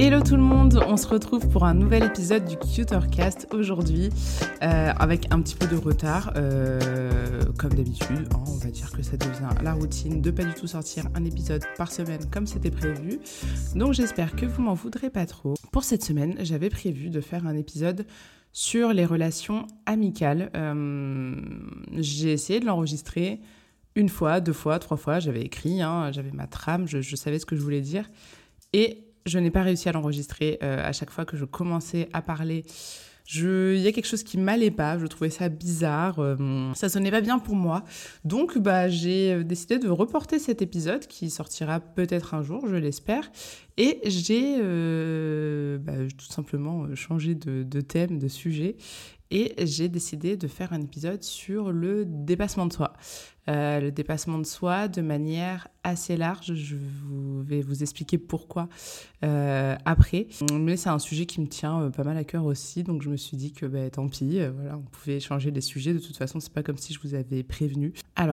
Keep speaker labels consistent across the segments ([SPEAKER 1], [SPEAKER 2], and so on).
[SPEAKER 1] Hello tout le monde, on se retrouve pour un nouvel épisode du Cutercast aujourd'hui euh, avec un petit peu de retard, euh, comme d'habitude. Hein, on va dire que ça devient la routine de pas du tout sortir un épisode par semaine comme c'était prévu. Donc j'espère que vous m'en voudrez pas trop. Pour cette semaine, j'avais prévu de faire un épisode sur les relations amicales. Euh, J'ai essayé de l'enregistrer une fois, deux fois, trois fois. J'avais écrit, hein, j'avais ma trame, je, je savais ce que je voulais dire. Et je n'ai pas réussi à l'enregistrer. Euh, à chaque fois que je commençais à parler, il y a quelque chose qui m'allait pas. Je trouvais ça bizarre. Euh, ça sonnait pas bien pour moi. Donc, bah, j'ai euh, décidé de reporter cet épisode qui sortira peut-être un jour, je l'espère. Et j'ai bah, tout simplement changé de thème, de sujet. Et j'ai décidé de faire un épisode sur le dépassement de soi. Euh, le dépassement de soi de manière assez large. Je vais vous expliquer pourquoi euh, après. Mais c'est un sujet qui me tient euh, pas mal à cœur aussi, donc je me suis dit que bah, tant pis, voilà, on pouvait changer les sujets. De toute façon, c'est pas comme si je vous avais prévenu. Alors.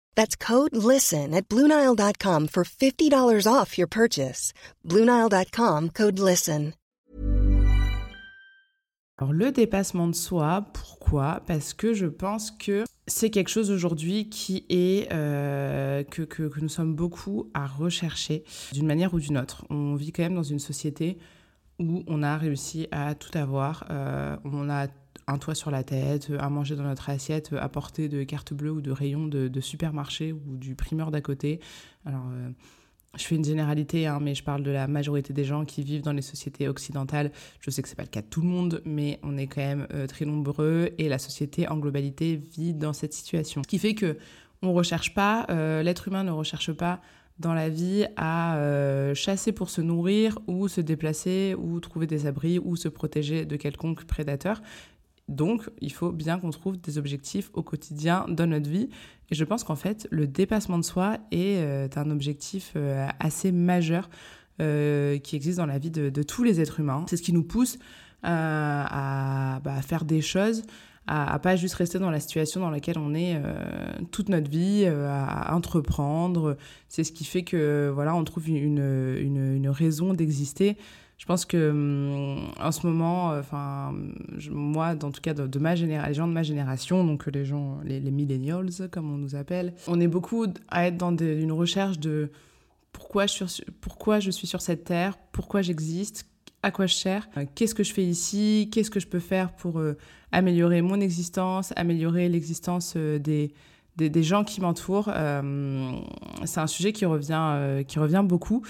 [SPEAKER 2] That's code LISTEN at Bluenile.com for $50 off your purchase. Bluenile.com code LISTEN.
[SPEAKER 1] Alors, le dépassement de soi, pourquoi? Parce que je pense que c'est quelque chose aujourd'hui qui est. Euh, que, que, que nous sommes beaucoup à rechercher d'une manière ou d'une autre. On vit quand même dans une société où on a réussi à tout avoir. Euh, on a un toit sur la tête, à manger dans notre assiette, à portée de carte bleue ou de rayon de, supermarché ou du primeur d'à côté. Alors, euh, je fais une généralité, hein, mais je parle de la majorité des gens qui vivent dans les sociétés occidentales. Je sais que c'est pas le cas de tout le monde, mais on est quand même euh, très nombreux et la société en globalité vit dans cette situation. Ce qui fait que on recherche pas, euh, l'être humain ne recherche pas dans la vie à euh, chasser pour se nourrir ou se déplacer ou trouver des abris ou se protéger de quelconque prédateur Donc, il faut bien qu'on trouve des objectifs au quotidien dans notre vie. Et je pense qu'en fait, le dépassement de soi est euh, un objectif euh, assez majeur euh, qui existe dans la vie de, tous les êtres humains. C'est ce qui nous pousse à, bah, faire des choses, à, pas juste rester dans la situation dans laquelle on est toute notre vie, à entreprendre. C'est ce qui fait que voilà, on trouve une raison d'exister je pense que hum, en ce moment, enfin, moi, en tout cas, de, ma génération, les gens de ma génération, donc les gens, les, millennials, comme on nous appelle, on est beaucoup à être dans une recherche de pourquoi je, suis, pourquoi je suis sur cette terre, pourquoi j'existe, à quoi je sers, euh, qu'est-ce que je fais ici, qu'est-ce que je peux faire pour euh, améliorer mon existence, améliorer l'existence euh, des, des, gens qui m'entourent. Euh, c'est un sujet qui revient, euh, qui revient beaucoup.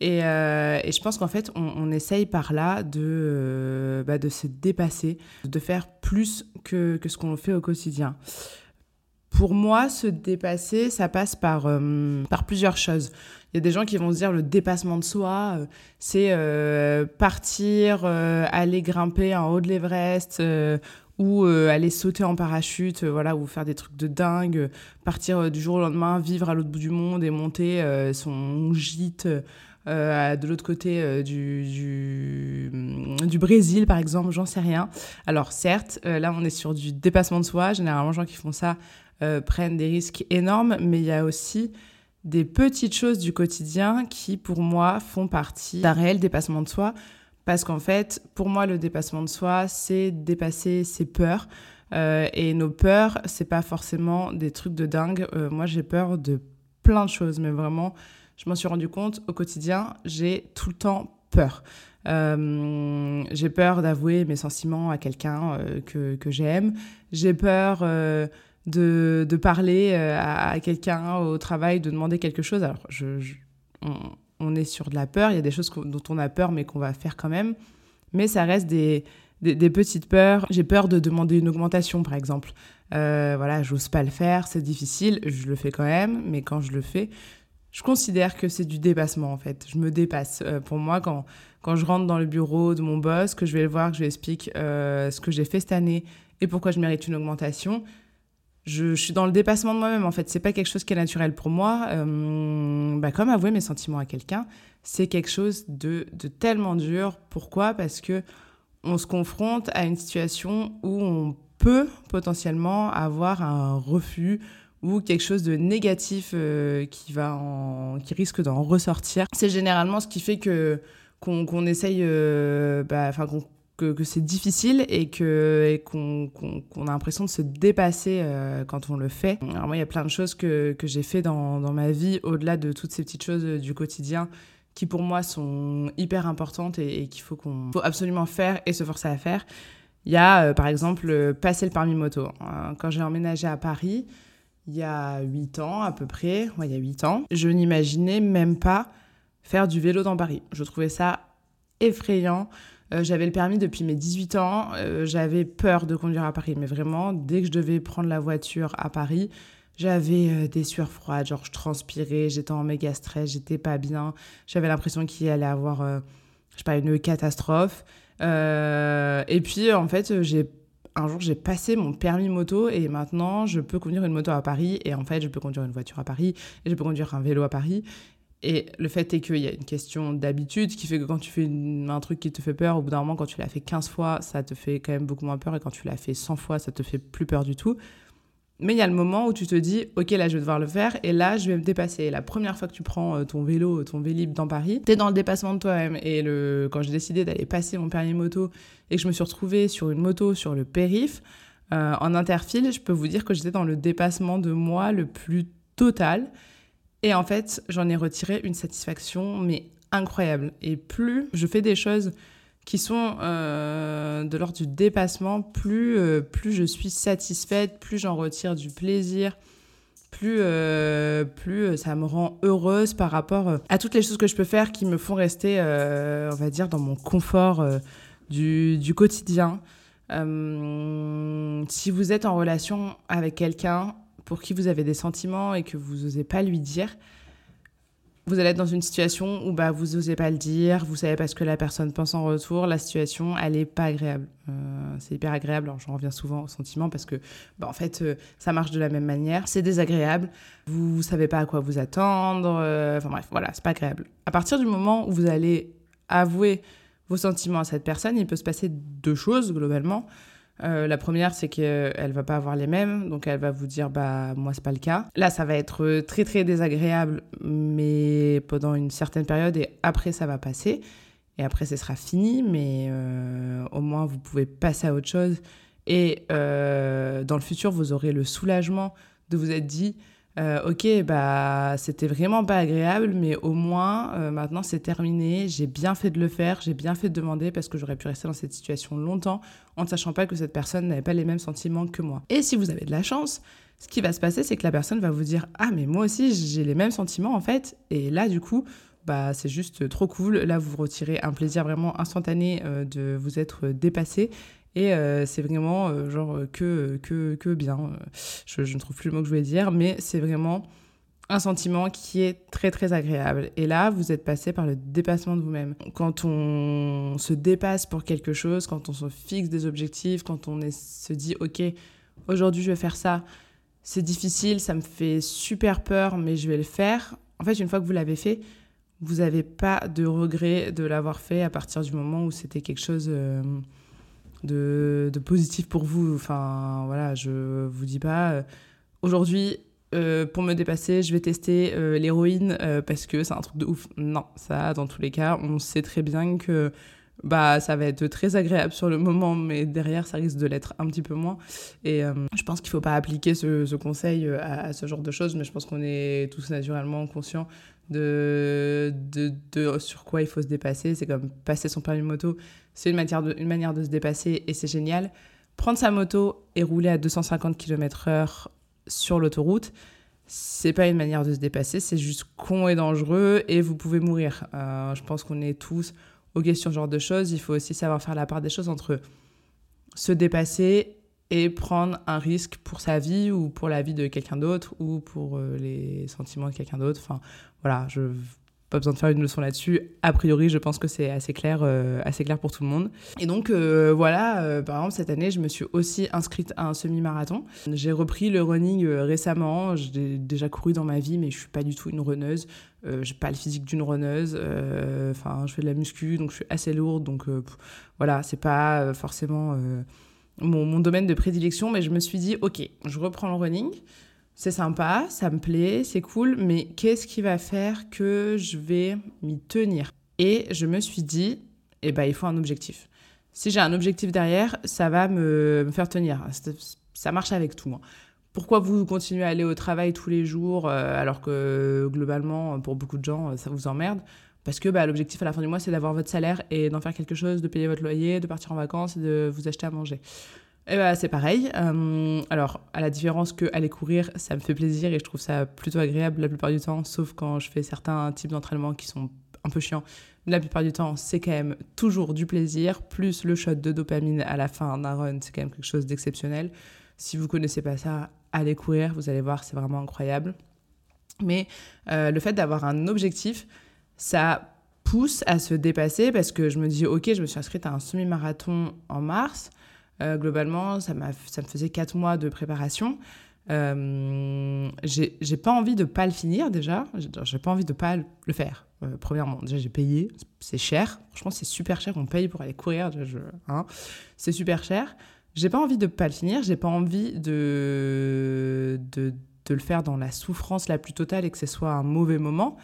[SPEAKER 1] Et, euh, et je pense qu'en fait, on, essaye par là de, bah, de se dépasser, de faire plus que, que ce qu'on fait au quotidien. Pour moi, se dépasser, ça passe par, par plusieurs choses. Il y a des gens qui vont se dire le dépassement de soi, c'est partir, aller grimper en haut de l'Everest ou euh, aller sauter en parachute, euh, voilà, ou faire des trucs de dingue, partir euh, du jour au lendemain, vivre à l'autre bout du monde et monter son gîte de l'autre côté du, du, du, Brésil, par exemple, j'en sais rien. Alors certes, là on est sur du dépassement de soi, généralement les gens qui font ça prennent des risques énormes, mais il y a aussi des petites choses du quotidien qui, pour moi, font partie d'un réel dépassement de soi. Parce qu'en fait, pour moi, le dépassement de soi, c'est dépasser ses peurs. Euh, et nos peurs, c'est pas forcément des trucs de dingue. Euh, moi, j'ai peur de plein de choses, mais vraiment, je m'en suis rendu compte au quotidien, j'ai tout le temps peur. Euh, j'ai peur d'avouer mes sentiments à quelqu'un que, j'aime. J'ai peur de, parler à, quelqu'un au travail, de demander quelque chose. Alors, je, est sur de la peur, il y a des choses dont on a peur mais qu'on va faire quand même, mais ça reste des, des, petites peurs. J'ai peur de demander une augmentation par exemple. Euh, voilà, j'ose pas le faire, c'est difficile, je le fais quand même, mais quand je le fais, je considère que c'est du dépassement en fait. Je me dépasse. Euh, pour moi, quand, quand je rentre dans le bureau de mon boss, que je vais le voir, que je lui explique euh, ce que j'ai fait cette année et pourquoi je mérite une augmentation, je, suis dans le dépassement de moi-même en fait. C'est pas quelque chose qui est naturel pour moi. Euh, bah, comme avouer mes sentiments à quelqu'un, c'est quelque chose de, de, tellement dur. Pourquoi? Parce que on se confronte à une situation où on peut potentiellement avoir un refus ou quelque chose de négatif euh, qui va en, qui risque d'en ressortir. C'est généralement ce qui fait que qu'on essaye, euh, bah, que, c'est difficile et que qu'on a l'impression de se dépasser euh, quand on le fait. Alors moi, il y a plein de choses que, que j'ai fait dans, dans, ma vie, au-delà de toutes ces petites choses euh, du quotidien qui pour moi sont hyper importantes et, qu'il faut qu'on faut absolument faire et se forcer à faire. Il y a euh, par exemple passer le permis moto. Quand j'ai emménagé à Paris, il y a 8 ans à peu près, ouais, il y a 8 ans, je n'imaginais même pas faire du vélo dans Paris. Je trouvais ça effrayant. Euh, j'avais le permis depuis mes 18 ans. Euh, j'avais peur de conduire à Paris. Mais vraiment, dès que je devais prendre la voiture à Paris, j'avais euh, des sueurs froides. Genre, je transpirais, j'étais en méga stress, j'étais pas bien. J'avais l'impression qu'il allait avoir, je sais pas, une catastrophe. et puis, en fait, j'ai un jour, j'ai passé mon permis moto et maintenant, je peux conduire une moto à Paris. Et en fait, je peux conduire une voiture à Paris et je peux conduire un vélo à Paris. Et le fait est qu'il y a une question d'habitude qui fait que quand tu fais un truc qui te fait peur, au bout d'un moment, quand tu l'as fait 15 fois, ça te fait quand même beaucoup moins peur. Et quand tu l'as fait 100 fois, ça te fait plus peur du tout. Mais il y a le moment où tu te dis, OK, là, je vais devoir le faire. Et là, je vais me dépasser. La première fois que tu prends euh, ton vélo, ton vélib dans Paris, tu es dans le dépassement de toi-même. Et le... quand j'ai décidé d'aller passer mon permis moto et que je me suis retrouvée sur une moto sur le périph', euh, en interfile, je peux vous dire que j'étais dans le dépassement de moi le plus total. Et en fait, j'en ai retiré une satisfaction, mais incroyable. Et plus je fais des choses qui sont euh, de l'ordre du dépassement, plus, euh, plus je suis satisfaite, plus j'en retire du plaisir, plus, euh, plus ça me rend heureuse par rapport à toutes les choses que je peux faire qui me font rester, on va dire, dans mon confort du, du, quotidien. si vous êtes en relation avec quelqu'un, pour qui vous avez des sentiments et que vous n'osez pas lui dire, vous allez être dans une situation où bah, vous n'osez pas le dire, vous savez pas ce que la personne pense en retour, la situation, elle est pas agréable. Euh, c'est hyper agréable, alors j'en reviens souvent au sentiment parce que, bah, en fait, euh, ça marche de la même manière. C'est désagréable, vous, savez pas à quoi vous attendre, euh, enfin bref, voilà, c'est pas agréable. À partir du moment où vous allez avouer vos sentiments à cette personne, il peut se passer deux choses globalement. Euh, la première, c'est qu'elle va pas avoir les mêmes, donc elle va vous dire bah moi c'est pas le cas. Là, ça va être très très désagréable, mais pendant une certaine période et après ça va passer et après ce sera fini, mais euh, au moins vous pouvez passer à autre chose et euh, dans le futur vous aurez le soulagement de vous être dit euh, ok, bah c'était vraiment pas agréable, mais au moins euh, maintenant c'est terminé. J'ai bien fait de le faire, j'ai bien fait de demander parce que j'aurais pu rester dans cette situation longtemps en ne sachant pas que cette personne n'avait pas les mêmes sentiments que moi. Et si vous avez de la chance, ce qui va se passer, c'est que la personne va vous dire ah mais moi aussi j'ai les mêmes sentiments en fait. Et là du coup bah c'est juste trop cool. Là, vous retirez un plaisir vraiment instantané euh, de vous être dépassé et euh, c'est vraiment euh, genre que, que, que bien. Je, ne trouve plus le mot que je voulais dire, mais c'est vraiment un sentiment qui est très très agréable. Et là, vous êtes passé par le dépassement de vous-même. Quand on se dépasse pour quelque chose, quand on se fixe des objectifs, quand on se dit, ok, aujourd'hui je vais faire ça, c'est difficile, ça me fait super peur, mais je vais le faire. En fait, une fois que vous l'avez fait, vous n'avez pas de regret de l'avoir fait à partir du moment où c'était quelque chose... Euh, de, positif pour vous. Enfin, voilà, je vous dis pas, euh, aujourd'hui, euh, pour me dépasser, je vais tester euh, l'héroïne parce que c'est un truc de ouf. Non, ça, dans tous les cas, on sait très bien que bah ça va être très agréable sur le moment, mais derrière, ça risque de l'être un petit peu moins. Et je pense qu'il faut pas appliquer ce, conseil à, ce genre de choses, mais je pense qu'on est tous naturellement conscients de, de, de, sur quoi il faut se dépasser. C'est comme passer son permis moto, c'est une, de, une manière de se dépasser et c'est génial. Prendre sa moto et rouler à 250 km/h sur l'autoroute, c'est pas une manière de se dépasser, c'est juste con et dangereux et vous pouvez mourir. Euh, je pense qu'on est tous OK sur ce genre de choses. Il faut aussi savoir faire la part des choses entre se dépasser et prendre un risque pour sa vie ou pour la vie de quelqu'un d'autre ou pour euh, les sentiments de quelqu'un d'autre. Enfin, voilà, je pas besoin de faire une leçon là-dessus. A priori, je pense que c'est assez clair, euh, assez clair pour tout le monde. Et donc euh, voilà, par exemple cette année, je me suis aussi inscrite à un semi-marathon. J'ai repris le running récemment. J'ai déjà couru dans ma vie, mais je suis pas du tout une runneuse. j'ai pas le physique d'une runneuse. Enfin, je fais de la muscu, donc je suis assez lourde. Donc voilà, c'est pas forcément mon, domaine de prédilection, mais je me suis dit, ok, je reprends le running, c'est sympa, ça me plaît, c'est cool, mais qu'est-ce qui va faire que je vais m'y tenir? Et je me suis dit, eh ben, il faut un objectif. Si j'ai un objectif derrière, ça va me, faire tenir. Ça marche avec tout. Hein. Pourquoi vous continuez à aller au travail tous les jours euh, alors que globalement, pour beaucoup de gens, ça vous emmerde? Parce que bah, l'objectif à la fin du mois, c'est d'avoir votre salaire et d'en faire quelque chose, de payer votre loyer, de partir en vacances et de vous acheter à manger. Et bah, c'est pareil. Euh, alors, à la différence que aller courir, ça me fait plaisir et je trouve ça plutôt agréable la plupart du temps, sauf quand je fais certains types d'entraînement qui sont un peu chiants. La plupart du temps, c'est quand même toujours du plaisir, plus le shot de dopamine à la fin d'un run, c'est quand même quelque chose d'exceptionnel. Si vous connaissez pas ça, allez courir, vous allez voir, c'est vraiment incroyable. Mais euh, le fait d'avoir un objectif, ça pousse à se dépasser parce que je me dis, ok, je me suis inscrite à un semi-marathon en mars. Euh, globalement, ça, ça me faisait quatre mois de préparation. Euh, j'ai pas envie de pas le finir déjà. J'ai pas envie de pas le faire. Euh, premièrement, déjà j'ai payé, c'est cher. Franchement, c'est super cher. On paye pour aller courir. Hein. C'est super cher. J'ai pas envie de pas le finir. J'ai pas envie de, de, de le faire dans la souffrance la plus totale et que ce soit un mauvais moment.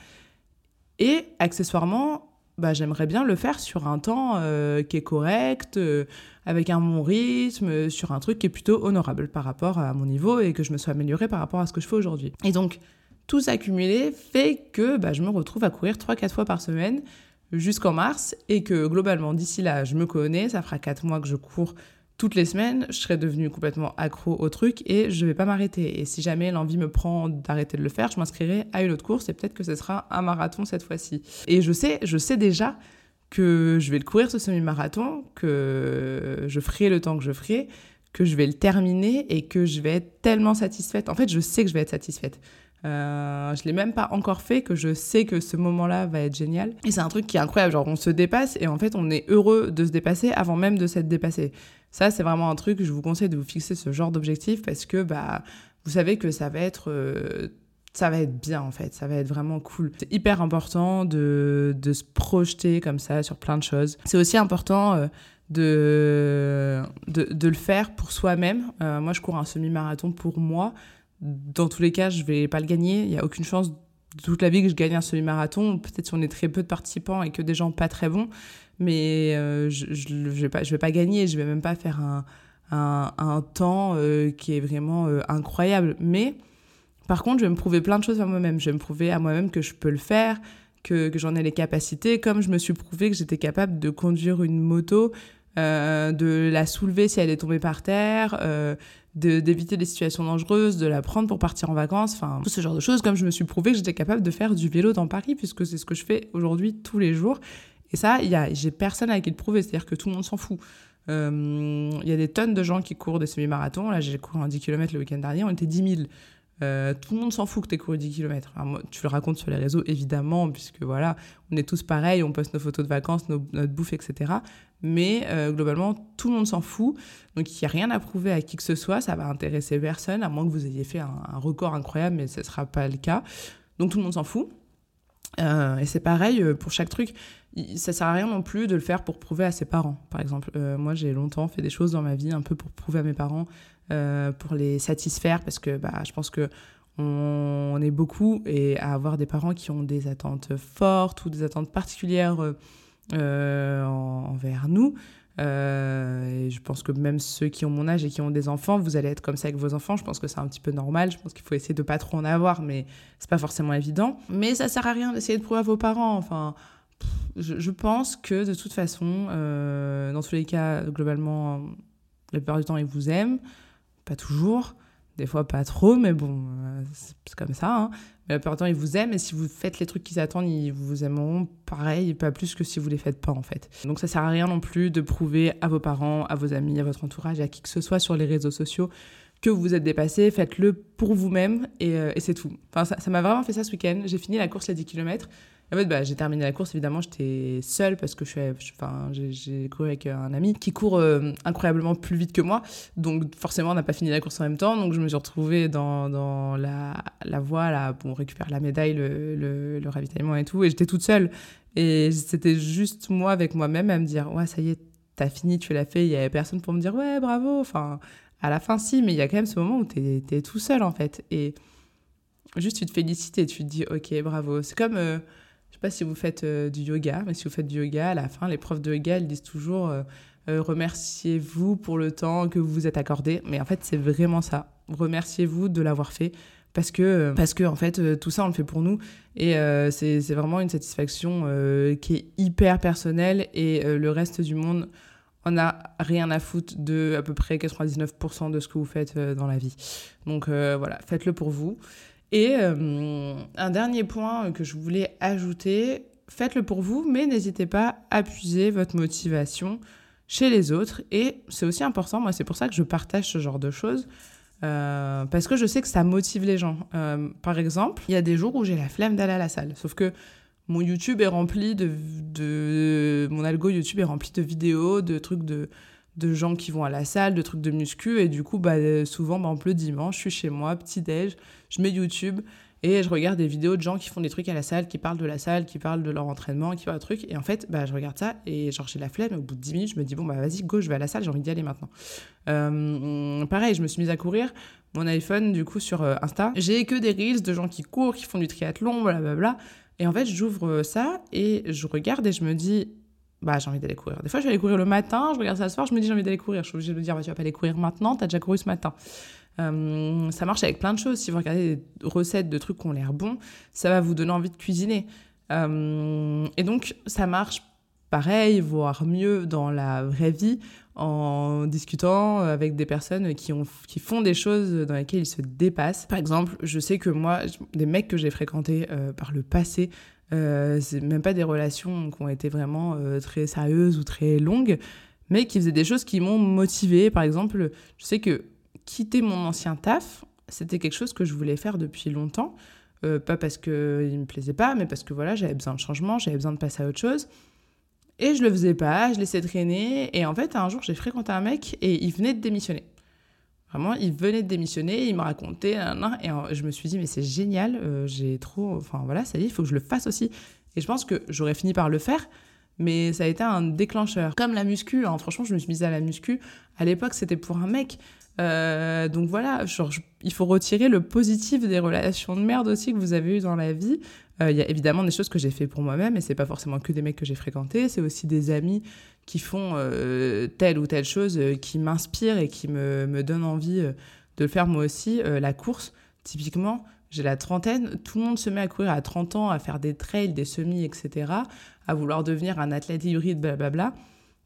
[SPEAKER 1] Et accessoirement, bah, j'aimerais bien le faire sur un temps euh, qui est correct, euh, avec un bon rythme, sur un truc qui est plutôt honorable par rapport à mon niveau et que je me sois améliorée par rapport à ce que je fais aujourd'hui. Et donc, tout s'accumuler fait que bah, je me retrouve à courir 3-4 fois par semaine jusqu'en mars et que globalement, d'ici là, je me connais, ça fera 4 mois que je cours toutes les semaines, je serai devenue complètement accro au truc et je vais pas m'arrêter. Et si jamais l'envie me prend d'arrêter de le faire, je m'inscrirai à une autre course et peut-être que ce sera un marathon cette fois-ci. Et je sais, je sais déjà que je vais le courir ce semi-marathon, que je ferai le temps que je ferai, que je vais le terminer et que je vais être tellement satisfaite. En fait, je sais que je vais être satisfaite. Euh, je l'ai même pas encore fait, que je sais que ce moment-là va être génial. Et c'est un truc qui est incroyable, genre on se dépasse et en fait on est heureux de se dépasser avant même de s'être dépassé. Ça c'est vraiment un truc je vous conseille de vous fixer ce genre d'objectif parce que bah vous savez que ça va être euh, ça va être bien en fait, ça va être vraiment cool. C'est hyper important de, de, se projeter comme ça sur plein de choses. C'est aussi important euh, de, de, le faire pour soi-même. Euh, moi je cours un semi-marathon pour moi. Dans tous les cas, je vais pas le gagner. Il y a aucune chance toute la vie que je gagne un semi-marathon. Peut-être si on est très peu de participants et que des gens pas très bons. Mais euh, je, je, je, vais pas, gagner. Je vais même pas faire un, un, temps qui est vraiment incroyable. Mais par contre, je vais me prouver plein de choses à moi-même. Je vais me prouver à moi-même que je peux le faire, que j'en ai les capacités, comme je me suis prouvé que j'étais capable de conduire une moto, euh, de la soulever si elle est tombée par terre, euh, d'éviter des situations dangereuses, de la prendre pour partir en vacances, enfin tout ce genre de choses, comme je me suis prouvé que j'étais capable de faire du vélo dans Paris, puisque c'est ce que je fais aujourd'hui tous les jours. Et ça, j'ai personne à qui le prouver, c'est-à-dire que tout le monde s'en fout. Euh, il y a des tonnes de gens qui courent des semi-marathons. Là, j'ai couru un 10 km le week-end dernier, on était 10 000. Euh, tout le monde s'en fout que tu aies couru 10 km. tu le racontes sur les réseaux, évidemment, puisque voilà, on est tous pareils, on poste nos photos de vacances, notre bouffe, etc. Mais euh, globalement, tout le monde s'en fout. Donc, il n'y a rien à prouver à qui que ce soit. Ça va intéresser personne, à moins que vous ayez fait un, record incroyable, mais ce ne sera pas le cas. Donc, tout le monde s'en fout. Euh, et c'est pareil pour chaque truc. Ça sert à rien non plus de le faire pour prouver à ses parents, par exemple. moi, j'ai longtemps fait des choses dans ma vie un peu pour prouver à mes parents euh, pour les satisfaire parce que bah, je pense que on, est beaucoup et à avoir des parents qui ont des attentes fortes ou des attentes particulières euh, envers nous. Euh, et je pense que même ceux qui ont mon âge et qui ont des enfants, vous allez être comme ça avec vos enfants. Je pense que c'est un petit peu normal. Je pense qu'il faut essayer de pas trop en avoir, mais c'est pas forcément évident. Mais ça sert à rien d'essayer de prouver à vos parents. Enfin, je, pense que de toute façon, euh, dans tous les cas, globalement, la plupart du temps, ils vous aiment. Pas toujours, des fois pas trop, mais bon, euh, c'est comme ça. Hein. Mais la ils vous aiment et si vous faites les trucs qu'ils attendent, ils vous aimeront pareil, pas plus que si vous les faites pas en fait. Donc ça sert à rien non plus de prouver à vos parents, à vos amis, à votre entourage, à qui que ce soit sur les réseaux sociaux que vous vous êtes dépassé, faites-le pour vous-même et, euh, c'est tout. Enfin, ça m'a vraiment fait ça ce week-end. J'ai fini la course les 10 km en fait, bah, j'ai terminé la course, évidemment, j'étais seule parce que je suis, enfin, j'ai couru avec un ami qui court euh, incroyablement plus vite que moi. Donc, forcément, on n'a pas fini la course en même temps. Donc, je me suis retrouvée dans, dans la, la voie, là, on récupère la médaille, le, le, ravitaillement et tout. Et j'étais toute seule. Et c'était juste moi avec moi-même à me dire, ouais, ça y est, t'as fini, tu l'as fait. Il y avait personne pour me dire, ouais, bravo. Enfin, à la fin, si, mais il y a quand même ce moment où t'es es tout seul, en fait. Et juste, tu te félicites et tu te dis, ok, bravo. C'est comme. Euh, je sais pas si vous faites euh, du yoga, mais si vous faites du yoga, à la fin, les profs de yoga, ils disent toujours euh, euh, remerciez-vous pour le temps que vous vous êtes accordé. Mais en fait, c'est vraiment ça. Remerciez-vous de l'avoir fait. Parce que, parce que, en fait, tout ça, on le fait pour nous. Et c'est vraiment une satisfaction qui est hyper personnelle. Et le reste du monde, on n'a rien à foutre de à peu près 99% de ce que vous faites dans la vie. Donc voilà, faites-le pour vous. Et euh, un dernier point que je voulais ajouter, faites-le pour vous, mais n'hésitez pas à puiser votre motivation chez les autres. Et c'est aussi important, moi c'est pour ça que je partage ce genre de choses, euh, parce que je sais que ça motive les gens. Euh, par exemple, il y a des jours où j'ai la flemme d'aller à la salle, sauf que mon YouTube est rempli de, de, Mon algo YouTube est rempli de vidéos, de trucs de de gens qui vont à la salle, de trucs de muscu. Et du coup, bah, souvent, bah, le dimanche, je suis chez moi, petit-déj, je mets YouTube et je regarde des vidéos de gens qui font des trucs à la salle, qui parlent de la salle, qui parlent de leur entraînement, qui parlent de trucs. Et en fait, bah, je regarde ça et genre j'ai la flemme. Au bout de 10 minutes, je me dis, bon, bah vas-y, go, je vais à la salle, j'ai envie d'y aller maintenant. Euh, pareil, je me suis mise à courir. Mon iPhone, du coup, sur euh, Insta, j'ai que des reels de gens qui courent, qui font du triathlon, blablabla. Et en fait, j'ouvre ça et je regarde et je me dis, bah, j'ai envie d'aller courir. Des fois, je vais aller courir le matin, je regarde ça le soir, je me dis j'ai envie d'aller courir. Je suis obligée de me dire, bah, tu vas pas aller courir maintenant, tu as déjà couru ce matin. Euh, ça marche avec plein de choses. Si vous regardez des recettes de trucs qui ont l'air bons, ça va vous donner envie de cuisiner. Euh, et donc, ça marche pareil, voire mieux dans la vraie vie, en discutant avec des personnes qui, ont, qui font des choses dans lesquelles ils se dépassent. Par exemple, je sais que moi, des mecs que j'ai fréquentés euh, par le passé, euh, c'est même pas des relations qui ont été vraiment euh, très sérieuses ou très longues, mais qui faisaient des choses qui m'ont motivée. Par exemple, je sais que quitter mon ancien taf, c'était quelque chose que je voulais faire depuis longtemps. Euh, pas parce qu'il ne me plaisait pas, mais parce que voilà, j'avais besoin de changement, j'avais besoin de passer à autre chose. Et je le faisais pas, je laissais traîner. Et en fait, un jour, j'ai fréquenté un mec et il venait de démissionner. Vraiment, il venait de démissionner, il me racontait, et je me suis dit, mais c'est génial, euh, j'ai trop. Enfin voilà, ça y est, il faut que je le fasse aussi. Et je pense que j'aurais fini par le faire, mais ça a été un déclencheur. Comme la muscu, hein, franchement, je me suis mise à la muscu. À l'époque, c'était pour un mec. Euh, donc voilà, il faut retirer le positif des relations de merde aussi que vous avez eues dans la vie. Euh, il y a évidemment des choses que j'ai fait pour moi-même, et c'est pas forcément que des mecs que j'ai fréquentés, c'est aussi des amis qui font euh, telle ou telle chose qui m'inspirent et qui me, me donnent envie de le faire moi aussi. la course, typiquement, j'ai la trentaine, tout le monde se met à courir à 30 ans, à faire des trails, des semis, etc., à vouloir devenir un athlète hybride, blablabla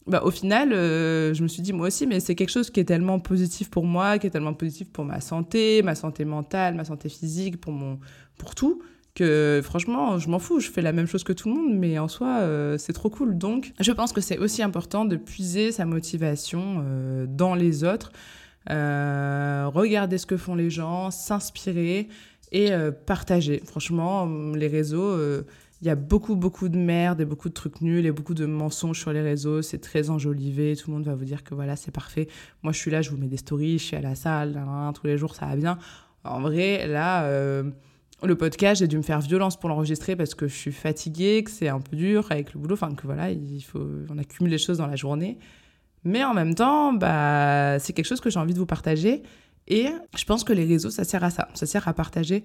[SPEAKER 1] bah, au final, euh, je me suis dit moi aussi, mais c'est quelque chose qui est tellement positif pour moi, qui est tellement positif pour ma santé, ma santé mentale, ma santé physique, pour, mon, pour tout, que franchement, je m'en fous, je fais la même chose que tout le monde, mais en soi, euh, c'est trop cool. Donc, je pense que c'est aussi important de puiser sa motivation euh, dans les autres, regarder ce que font les gens, s'inspirer et partager. Franchement, les réseaux il y a beaucoup, beaucoup de merde et beaucoup de trucs nuls et beaucoup de mensonges sur les réseaux. C'est très enjolivé. Tout le monde va vous dire que voilà, c'est parfait. Moi, je suis là, je vous mets des stories, je suis à la salle, tous les jours, ça va bien. En vrai, là, euh, le podcast, j'ai dû me faire violence pour l'enregistrer parce que je suis fatiguée, que c'est un peu dur avec le boulot. Enfin, que voilà, il faut, on accumule les choses dans la journée. Mais en même temps, bah, c'est quelque chose que j'ai envie de vous partager. Et je pense que les réseaux, ça sert à ça. Ça sert à partager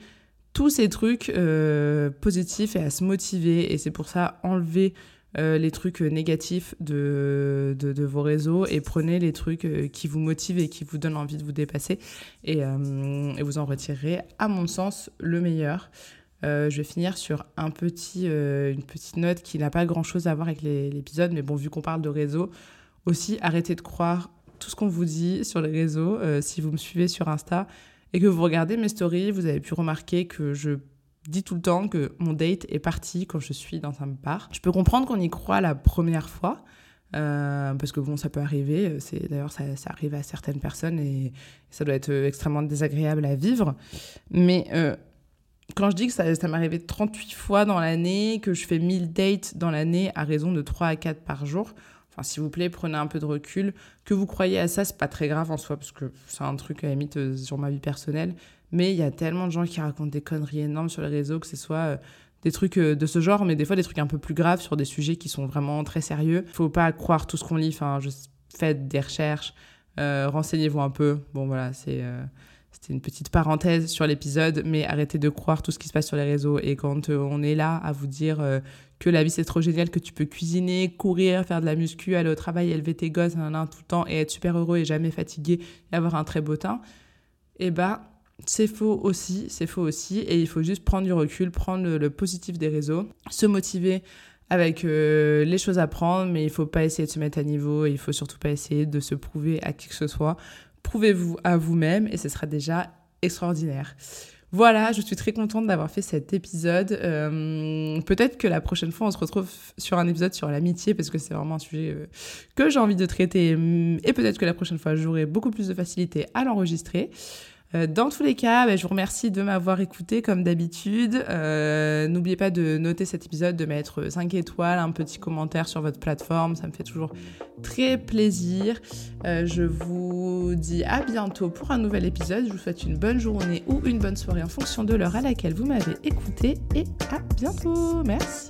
[SPEAKER 1] tous ces trucs euh, positifs et à se motiver. Et c'est pour ça, enlevez euh, les trucs négatifs de, de, vos réseaux et prenez les trucs euh, qui vous motivent et qui vous donnent envie de vous dépasser. Et, et vous en retirerez, à mon sens, le meilleur. je vais finir sur un petit, une petite note qui n'a pas grand-chose à voir avec l'épisode, mais bon, vu qu'on parle de réseaux, aussi arrêtez de croire tout ce qu'on vous dit sur les réseaux. si vous me suivez sur Insta, et que vous regardez mes stories, vous avez pu remarquer que je dis tout le temps que mon date est parti quand je suis dans un bar. Je peux comprendre qu'on y croit la première fois, euh, parce que bon, ça peut arriver. C'est d'ailleurs ça, arrive à certaines personnes et, ça doit être extrêmement désagréable à vivre. Mais euh, quand je dis que ça, m'est arrivé 38 fois dans l'année, que je fais 1000 dates dans l'année à raison de 3 à 4 par jour, Enfin, s'il vous plaît, prenez un peu de recul. Que vous croyez à ça, c'est pas très grave en soi, parce que c'est un truc à la limite euh, sur ma vie personnelle. Mais il y a tellement de gens qui racontent des conneries énormes sur les réseaux, que ce soit euh, des trucs euh, de ce genre, mais des fois des trucs un peu plus graves sur des sujets qui sont vraiment très sérieux. Faut pas croire tout ce qu'on lit. Enfin, faites des recherches, renseignez-vous un peu. Bon, voilà, c'est. C'était une petite parenthèse sur l'épisode, mais arrêtez de croire tout ce qui se passe sur les réseaux. Et quand on est là à vous dire que la vie c'est trop génial, que tu peux cuisiner, courir, faire de la muscu, aller au travail, élever tes gosses un, tout le temps et être super heureux et jamais fatigué et avoir un très beau teint, eh ben c'est faux aussi, c'est faux aussi et il faut juste prendre du recul, prendre le, positif des réseaux, se motiver avec euh, les choses à prendre, mais il faut pas essayer de se mettre à niveau, et il faut surtout pas essayer de se prouver à qui que ce soit. Prouvez-vous à vous-même et ce sera déjà extraordinaire. Voilà, je suis très contente d'avoir fait cet épisode. Euh, peut-être que la prochaine fois, on se retrouve sur un épisode sur l'amitié, parce que c'est vraiment un sujet euh, que j'ai envie de traiter. Et peut-être que la prochaine fois, j'aurai beaucoup plus de facilité à l'enregistrer. Euh, dans tous les cas, bah, je vous remercie de m'avoir écouté comme d'habitude. Euh, n'oubliez pas de noter cet épisode, de mettre 5 étoiles, un petit commentaire sur votre plateforme. Ça me fait toujours très plaisir. Euh, je vous dis à bientôt pour un nouvel épisode. Je vous souhaite une bonne journée ou une bonne soirée en fonction de l'heure à laquelle vous m'avez écouté. Et à bientôt. Merci.